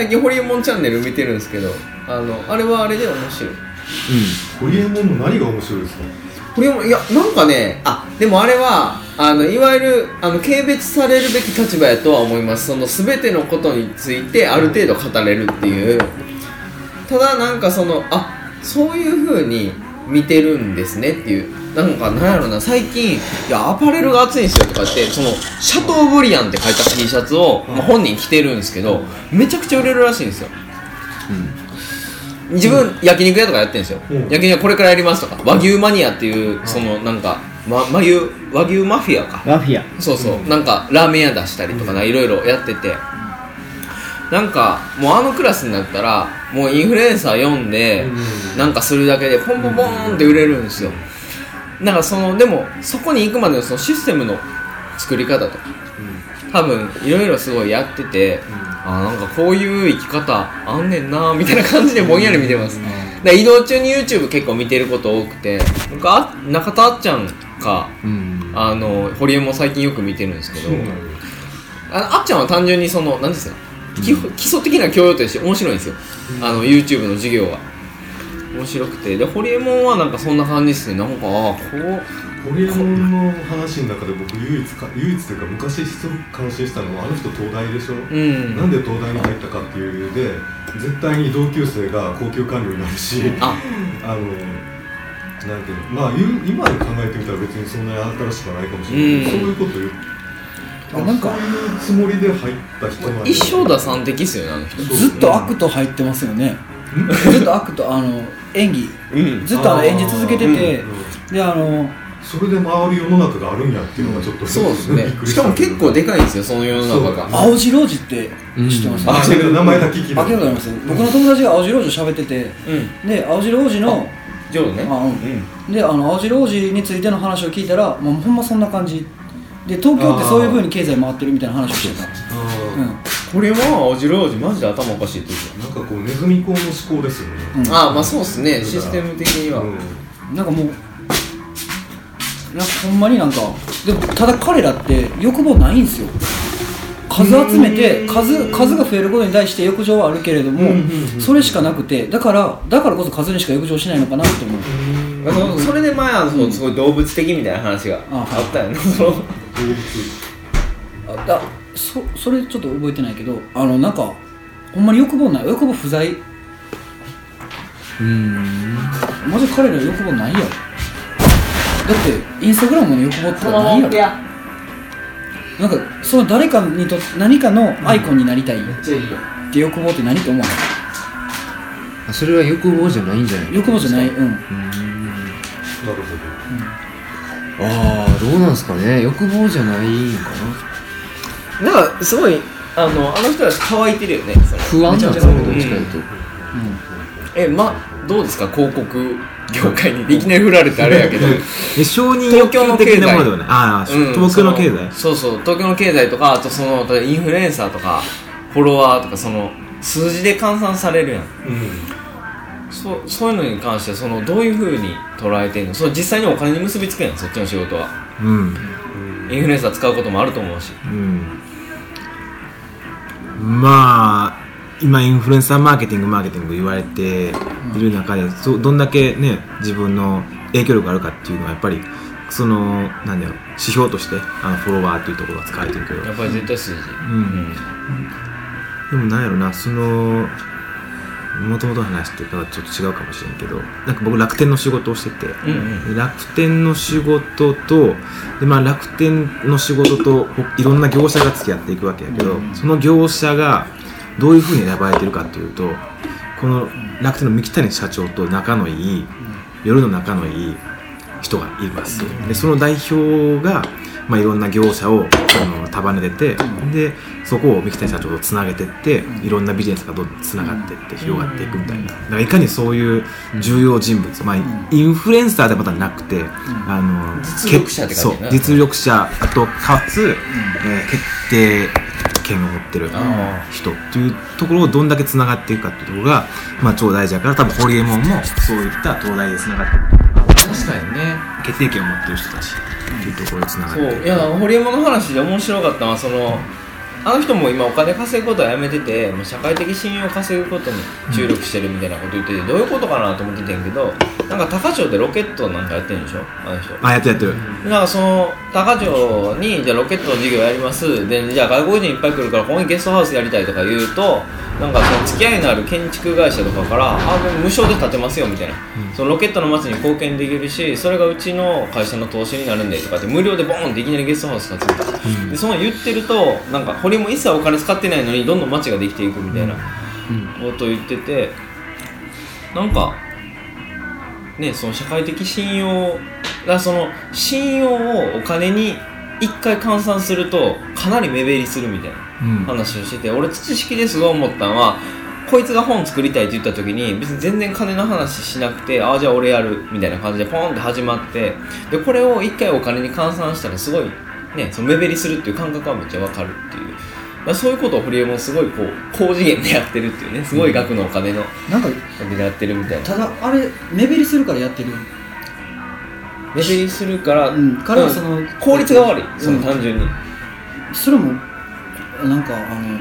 最近ホリエモンチャンネル見てるんですけどあのあれはあれで面白い。ホリエモンの何が面白いですか？ホリエモンいやなんかねあでもあれはあのいわゆるあの軽蔑されるべき立場やとは思います。その全てのことについてある程度語れるっていう。ただなんかそのあそういう風に見てるんですねっていうなんかなんやろな最近「いやアパレルが熱いんですよ」とかってその「シャトーブリアン」って書いた T シャツを、まあ、本人着てるんですけどめちゃくちゃ売れるらしいんですよ。自分、焼肉屋とかやってるんですよ、うん。焼肉屋これからやりますとか。和牛マニアっていうそのなんか、ま、和牛和牛マフィアか。マフィア。そうそう、なんかラーメン屋出したりとかないろいろやってて。なんかもうあのクラスになったらもうインフルエンサー読んで、うん。なんかするだけでポンポンポンって売れるんですよなんかそのでもそこに行くまでのそのシステムの作り方とか多分いろいろすごいやってて、あなんかこういう生き方あんねんなみたいな感じでぼんやり見てます、だから移動中に YouTube 結構見てること多くて僕あ中田あっちゃんかうん。あの堀江も最近よく見てるんですけどあのあっちゃんは単純にその何ですか基礎的な教養として面白いんですよ、あの YouTube の授業が面白くて。で堀江門はなんかそんな感じですね。なんかああこう。ホリエモンの話の中で僕唯一か唯一というか昔すごく感心したのはあの人東大でしょ、うん。なんで東大に入ったかっていう理由で絶対に同級生が高級官僚になるしあ。あのなんていうの？まあ今で考えてみたら別にそんなに新しくはないかもしれないけど、うん。そういうこと言う。あなんかそういうつもりで入った人なんだ一生田さん的っすよねあの人。ずっとアクト入ってますよね。ずっとアクトあの演技。うん。ずっとあの演じ続けててうんであのそれで回る世の中があるんやっていうのがちょっと、そうですね。しかも結構でいかいんですよその世の中が。そう青白王子って知ってます？あ違う名前だけ聞いたあ聞いたことあります僕の友達が青白王子喋っててうん。で青白王子の上手ね。あうん。であの青白王子についての話を聞いたらもうほんまそんな感じ。で東京ってそういうふうに経済回ってるみたいな話をしてた。んこれは青白王子マジで頭おかしいってなんかこうネズミ講の思考ですよね、うん。たああまあそうっすねシステム的には、うん。なんかもうなんかほんまになんかでもただ彼らって欲望ないんですよ。数集めて数数が増えることに対して欲情はあるけれどもそれしかなくてだからだからこそ数にしか欲情しないのかなって思う。あのそれで前あのそうすごい動物的みたいな話がああったよね。その動物。あだそそれちょっと覚えてないけどあのなんかほんまに欲望ない？欲望不在？うん。マジ彼ら欲望ないやろ。だってインスタグラムの欲望ってないやろ。なんかその誰かにと何かのアイコンになりたい。って欲望って何と思わあそれは欲望じゃないんじゃない？ない欲望じゃない。うん。なるほああどうなんすかね。欲望じゃないんかななんかすごいあのあの人たち乾いてるよね不安なんですよねどっちかというとえまどうですか？広告業界にいきなり振られてあれやけど。え承認東欲京の経済求的なものではない。ああ、うん東京の経済？そのそうそう。東京の経済とかあとその例えばインフルエンサーとかフォロワーとかその数字で換算されるやん。ど、そうそういうのに関してはそのどういうふうに捉えてんの？それ実際にお金に結びつくやんそっちの仕事は。うん。インフルエンサー使うこともあると思うし。うんまあ今インフルエンサーマーケティングマーケティング言われている中で、そどんだけね自分の影響力があるかっていうのはやっぱりそのなんだろう指標としてあのフォロワーというところが使われてるけど。やっぱり絶対数字。うん。でもなんやろなそのもともとの話とかはちょっと違うかもしれんけどなんか僕楽天の仕事をしてて、うんうん。で楽天の仕事とで、まあ、楽天の仕事とほいろんな業者が付き合っていくわけやけど、その業者がどういうふうに選ばれてるかっていうとこの楽天の三木谷社長と仲のいい夜の仲のいい人がいます。でその代表が、まあ、いろんな業者をあの束ねてて、でそこを三木谷社長とつなげてっていろんなビジネスがどんどんつながっていって広がっていくみたいな。だからいかにそういう重要人物、まあ、インフルエンサーではまたなくて、あの実力者って感じ実力者とかつ、えー決定権を持ってるあ人っていうところをどんだけつながっていくかっていうところが、まあ、超大事だから多分ホリエモンもそういった東大でつながってる。確かにね。決定権を持ってる人たちっていうところにつながってる。そう。いやホリエモンの話で面白かったのはそのあの人も今お金稼ぐことはやめててもう社会的信用を稼ぐことに注力してるみたいなこと言ってて、どういうことかなと思っててんけどなんか高町でロケットなんかやってるんでしょ？あの人。あやってるやってる。なんかその高町にじゃあロケットの事業やります。でじゃあ外国人いっぱい来るからここにゲストハウスやりたいとか言うとなんかその付き合いのある建築会社とかからあ無償で建てますよみたいな、そのロケットの街に貢献できるしそれがうちの会社の投資になるんでとかって無料でボーンっていきなりゲストハウス建つみたいな、でその言ってるとなんか堀も一切お金使ってないのにどんどん街ができていくみたいなことを言っててなんかねその社会的信用だその信用をお金に一回換算するとかなり目減りするみたいなうん。話をしてて俺土式ですごい思ったのはこいつが本作りたいって言った時に別に全然金の話しなくてああじゃあ俺やるみたいな感じでポンって始まってでこれを一回お金に換算したらすごいねその目減りするっていう感覚はめっちゃわかるっていう。だからそういうことを堀江もすごいこう高次元でやってるっていうねすごい額のお金のなんかでやってるみたいな。ただあれ目減りするからやってる。目減りするから、うん彼はそのうん効率が悪いその単純に、それもなんかあの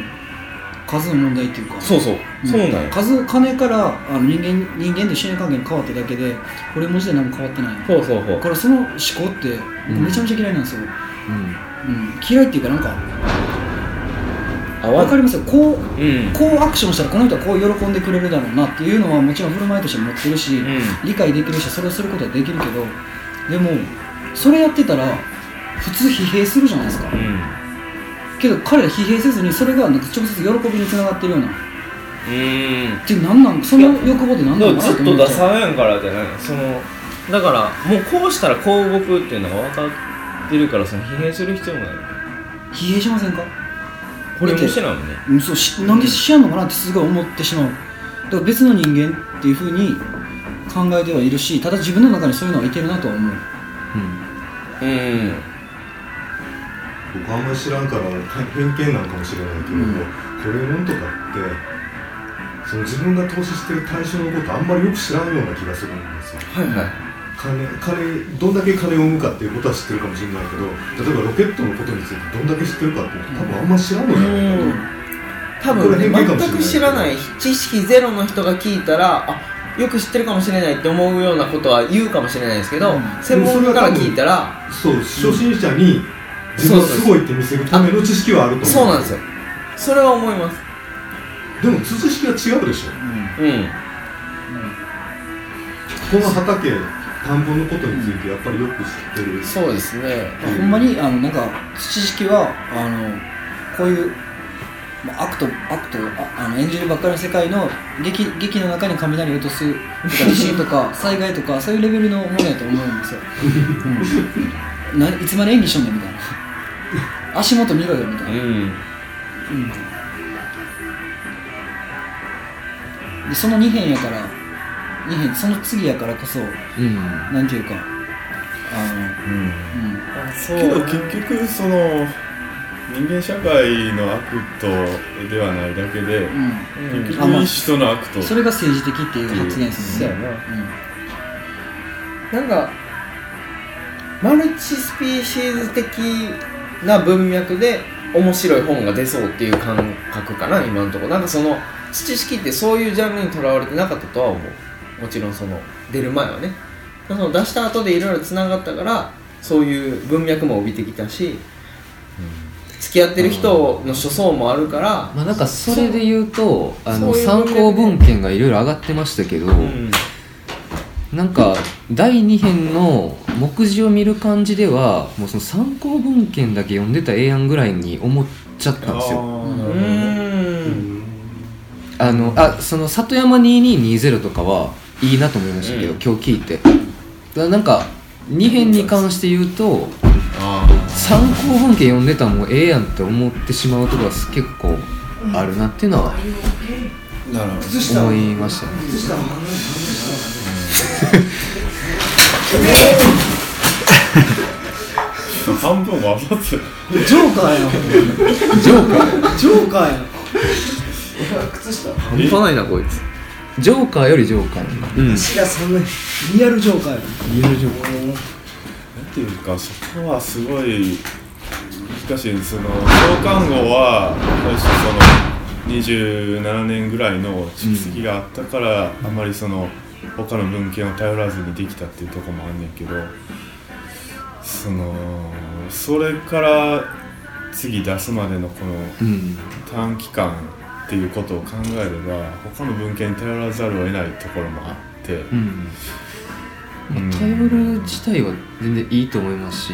数の問題っていうか。そうそう、ん。そうなんや数金からあの人間人間と信頼関係が変わっただけで俺文字で何も変わってないそうそうそう。だからその思考って僕めちゃめちゃ嫌いなんですよ、うん。嫌いっていうかなんかあわかりますよ。こううん。こうアクションしたらこの人はこう喜んでくれるだろうなっていうのはもちろん振る舞いとして持ってるし、うん。理解できるしそれをすることはできるけどでもそれやってたら普通疲弊するじゃないですか。うん。けど彼ら疲弊せずにそれがなんか直接喜びにつながってるような。っうん。て何なんその欲望って何なのかなでもずっと出さんやんからじゃない？そのだからもうこうしたらこう動くっていうのが分かってるからその疲弊する必要もない疲弊しませんか？これもしてないもんね。うんそうしなんでしやんのかなってすごい思ってしまうだから別の人間っていうふうに考えてはいるしただ自分の中にそういうのはいてるなとは思ううん僕あんまり知らんから偏見なんかもしれないけれど、うんこれもんとかってその自分が投資してる対象のことあんまりよく知らんような気がするんですよはいはい金金どんだけ金を生むかっていうことは知ってるかもしれないけど例えばロケットのことについてどんだけ知ってるかって多分あんま知らんのじゃないかと多分全く知らない。知識ゼロの人が聞いたらあよく知ってるかもしれないって思うようなことは言うかもしれないですけど、うん。専門家から聞いたらそう初心者に自分がすごいって見せるための知識はあると思う。そうなんですよ。それは思います。でも知識は違うでしょ。うん。この畑田んぼのことについてやっぱりよく知ってる。そうですね。ほんまにあのなんか知識はあのこういうまあ悪と悪とああの演じるばっかりの世界の劇劇の中に雷を落とすとか地震とか 災害とかそういうレベルのものやと思うんですよ、うん、ないつまで演技しとんねんみたいな。足元見ろよみたいな、うん。うん。でその2辺やから2辺その次やからこそうん。なんていうかあのうん。そう。けど結局その人間社会の悪とではないだけで、うん。結あまあ局一種の悪と。それが政治的っていう発言ですね。そうやな。なんかマルチスピーシーズ的な文脈で面白い本が出そうっていう感覚かな今のとこ。ろなんかその土式ってそういうジャンルにとらわれてなかったとは思うもちろんその出る前はね。その出した後でいろいろつながったからそういう文脈も帯びてきたし、付き合ってる人の諸層もあるから、まあなんかそれで言うとあの参考文献がいろいろ上がってましたけど、うん。なんか第2編の目次を見る感じではもうその参考文献だけ読んでたらええやんぐらいに思っちゃったんですよ。あのあその里山2220とかはいいなと思いましたけど、うん。今日聞いて。だなんか2編に関して言うと参考文献読んでたらもうええやんって思ってしまうところが結構あるなっていうのはなるほど。思いましたね半分は余つジョーカーやなジョーカージョーカーやな半端ないなこいつジョーカーよりジョーカーなんだ。うん。足がそんなリアルジョーカーやな。リアルジョーカーなんていうかそこはすごい。かしその創刊号は私その27年ぐらいの蓄積があったから、あまりその他の文献を頼らずにできたっていうところもあんねんけどそのそれから次出すまでのこのうん。短期間っていうことを考えれば他の文献に頼らざるを得ないところもあって、うん。うん。まあ、頼る自体は全然いいと思いますし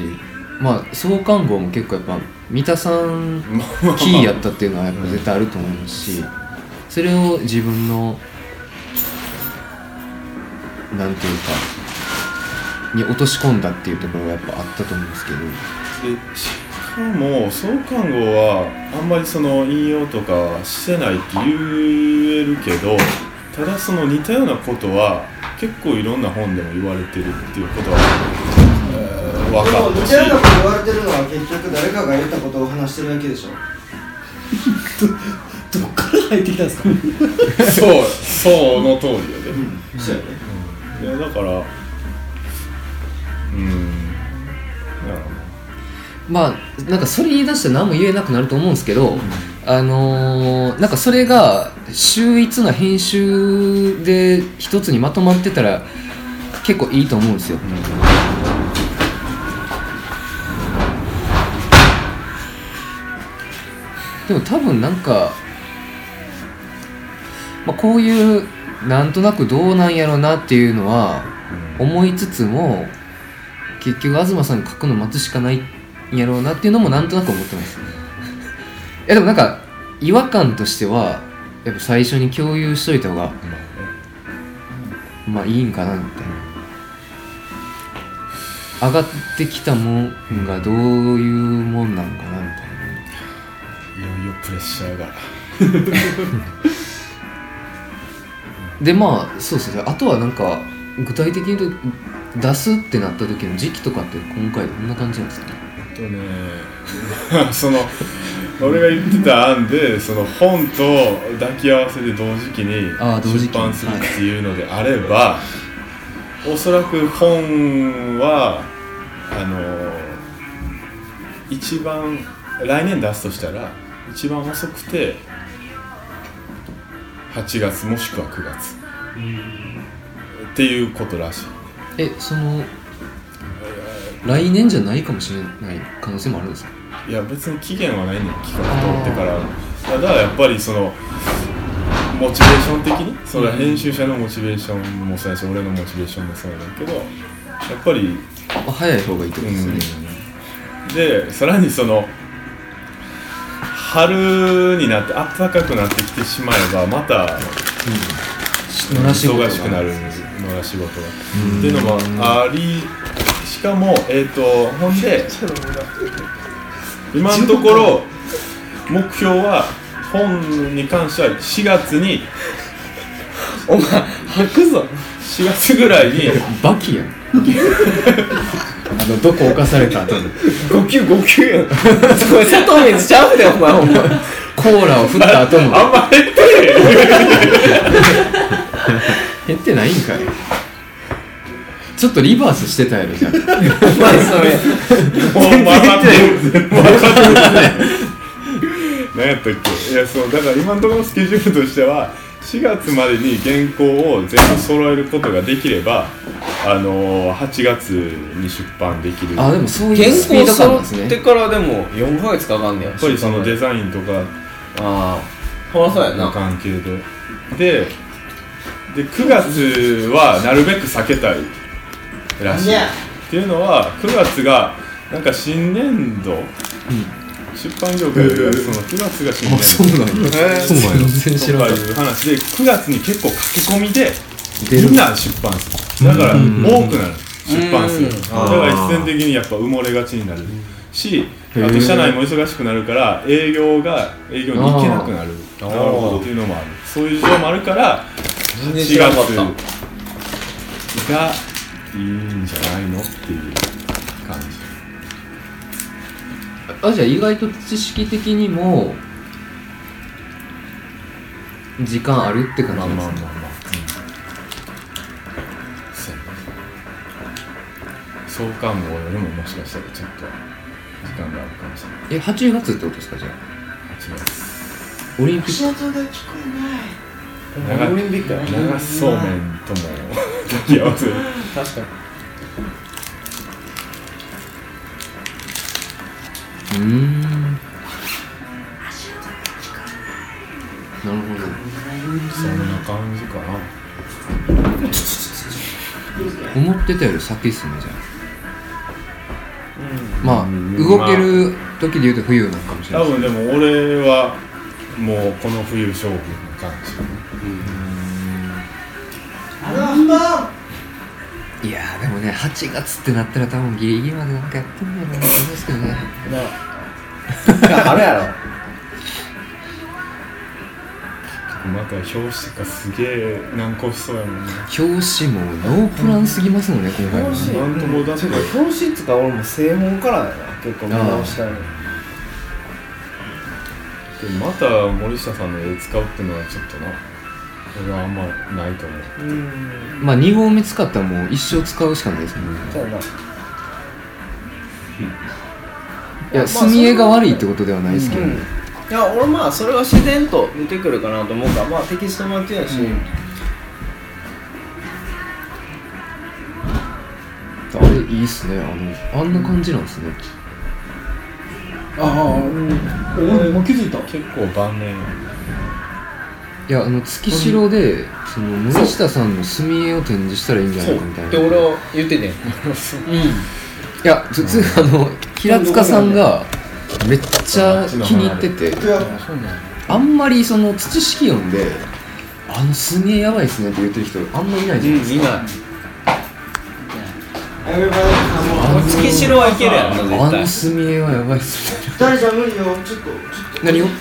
まあ創刊号も結構やっぱ三田さん キーやったっていうのはやっぱ絶対あると思いますしそれを自分のなんていうかに落とし込んだっていうところがやっぱあったと思うんですけども創刊号はあんまりその引用とかはしてないって言えるけどただその似たようなことは結構いろんな本でも言われてるっていうことは、えー分かった。し似たようなこと言われてるのは結局誰かが言ったことを話してるだけでしょ。ど どっから入ってきたんですか？そうその通りよね、そうやね。いやだからうんまあなんかそれ言い出したら何も言えなくなると思うんですけど、あのーなんかそれが秀逸な編集で一つにまとまってたら結構いいと思うんですよ、でも多分なんか、まあ、こういうなんとなくどうなんやろなっていうのは思いつつも結局東さんに書くの待つしかないんやろうなっていうのもなんとなく思ってますいやでもなんか違和感としてはやっぱ最初に共有しといた方がまあいいんかなみたいな。上がってきたもんがどういうもんなんかなみたいな。いよいよプレッシャーが。でまあそうですね。あとはなんか具体的に言うと出すってなった時の時期とかって今回どんな感じなんですかね？とね。その俺が言ってた案でその本と抱き合わせで同時期に出版するっていうのであれば、おそらく本はあの一番来年出すとしたら一番遅くて8月もしくは9月。っていうことらしい。えその来年じゃないかもしれない可能性もあるんですか？いや別に期限はないねん。企画通ってから。ただやっぱりそのモチベーション的に？それは編集者のモチベーションもそうやし俺のモチベーションもそうやねんけどやっぱりあ早い方がいいってことですね、でさらにその春になって暖かくなってきてしまえばまた野良仕事が忙しくなる野良仕事がっていうのもありしかもえっ、とほんで 今のところ目標は本に関しては4月にお前吐くぞ。4月ぐらいにバキやん。あのどこ侵された後に。5級5級やん。それ砂糖水ちゃうでお前お前。コーラを振った後のあんま減ってる減ってないんかいちょっっとリバースしてたやろじゃんお前それ。もう分かってる分かってる何やったっけいやそうだから今のところのスケジュールとしては4月までに原稿を全部揃えることができればあのー、8月に出版できるあでもそうい原うスピー稿ド感ですね揃ってからでも4ヶ月かかんねややっぱりそのデザインとかああそうやのな関係ででで9月はなるべく避けたいらしい。っていうのは9月がなんか新年度、出版業界ではその9月が新年度。そうなんだ。へー。そうなんや全然知らなかっとかいう話で9月に結構駆け込みでみんな出版する。だから多くなる。出版する。うん。だから一線的にやっぱ埋もれがちになるしあと社内も忙しくなるから営業が営業に行けなくなる。あー。っていうのもある。そういう事情もあるから全然4知らなかった。月がいいんじゃないのっていう感じ。たあじゃあ意外と知識的にも時間あるって感じまあなんですねまあまあまあ、そう。やね創刊号よりももしかしたらちょっと時間があるかもしれない。え8月ってことですかじゃあ。8月。オリンピック。長オリンピックや流しそうめんとも抱き合わせる確かに。うーんなるほどそんな感じかな思ってたより先っすねじゃあまあ動ける時で言うと冬なのかもしれない多分でも俺はもうこの冬勝負の感じいやーでもね8月ってなったら多分ギリギリまでなんかやってんだよなと思うんですけどねあれやろ。また表紙とかすげえ難航しそうやもんね。表紙もノープランすぎますもんね今回は表紙なん。ともだって表紙っつうか俺も正本からやな。結構見直したいのでもまた森下さんの絵使うっていうのはちょっとな俺はあん。まないと思ううんまあ2合目使ったらもう一生使うしかないですもんね。そうやな。いや墨絵が悪いってことではないですけどね、いや俺まあそれは自然と出てくるかなと思うからまあテキスト待ちやし、あれいいっすね。あのあんな感じなんですね。ああうん。俺もう気づいた。結構晩年いやあの月城でその森下さんの墨絵を展示したらいいんじゃないかみたいな。いで俺は言っててん。や普通あの平塚さんがめっちゃ気に入ってて。あんまりその土式読んであの墨絵やばいっすねって言ってる人あんまりいないじゃないですか、いないあの月城はいけるやんな絶あ対の墨絵はやばいっすね。二人じゃ無理よちょっと。何を？め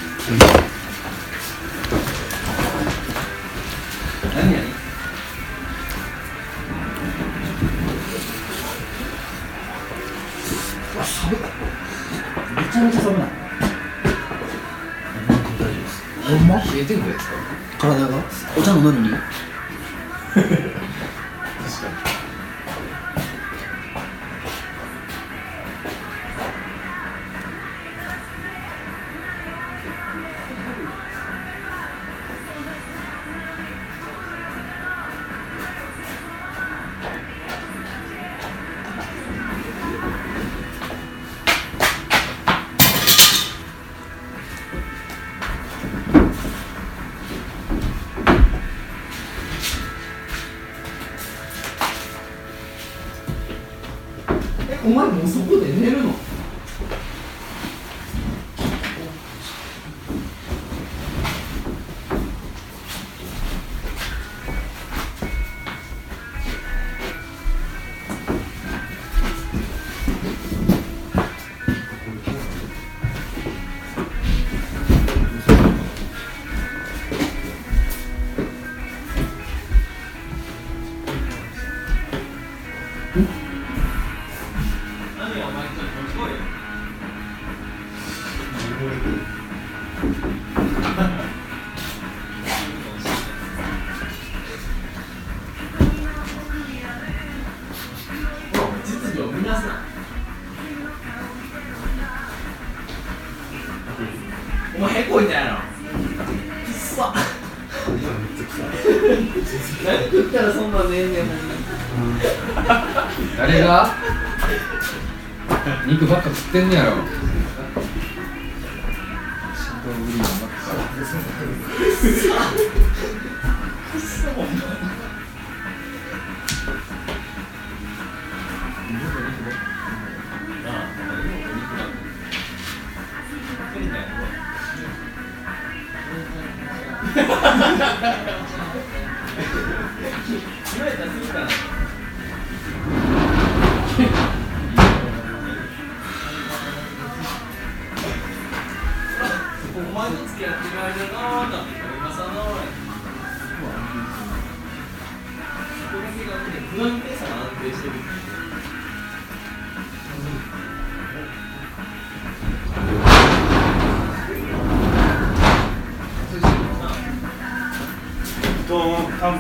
てんねやろ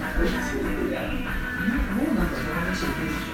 多分2人もう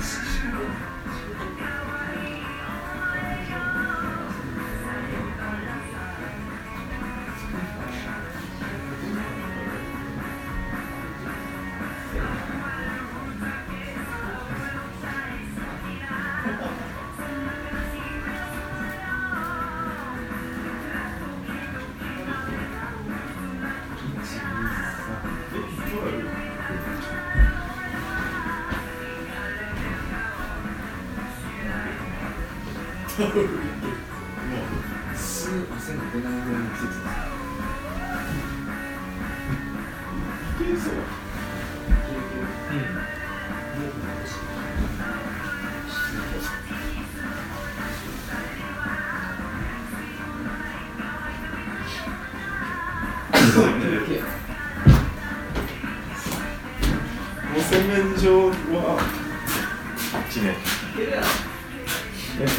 ます。洗面所は。あっちねえ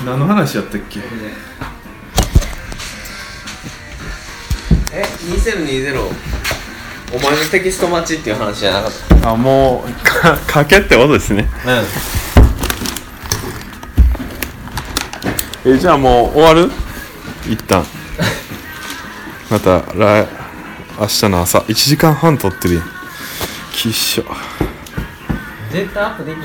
何の話やったっけ？え2020お前のテキスト待ちっていう話じゃなかった。あもうかかけってことですね。えじゃあもう終わる？一旦。また来明日の朝。1時間半撮ってるやん。きっしょ絶対アップでき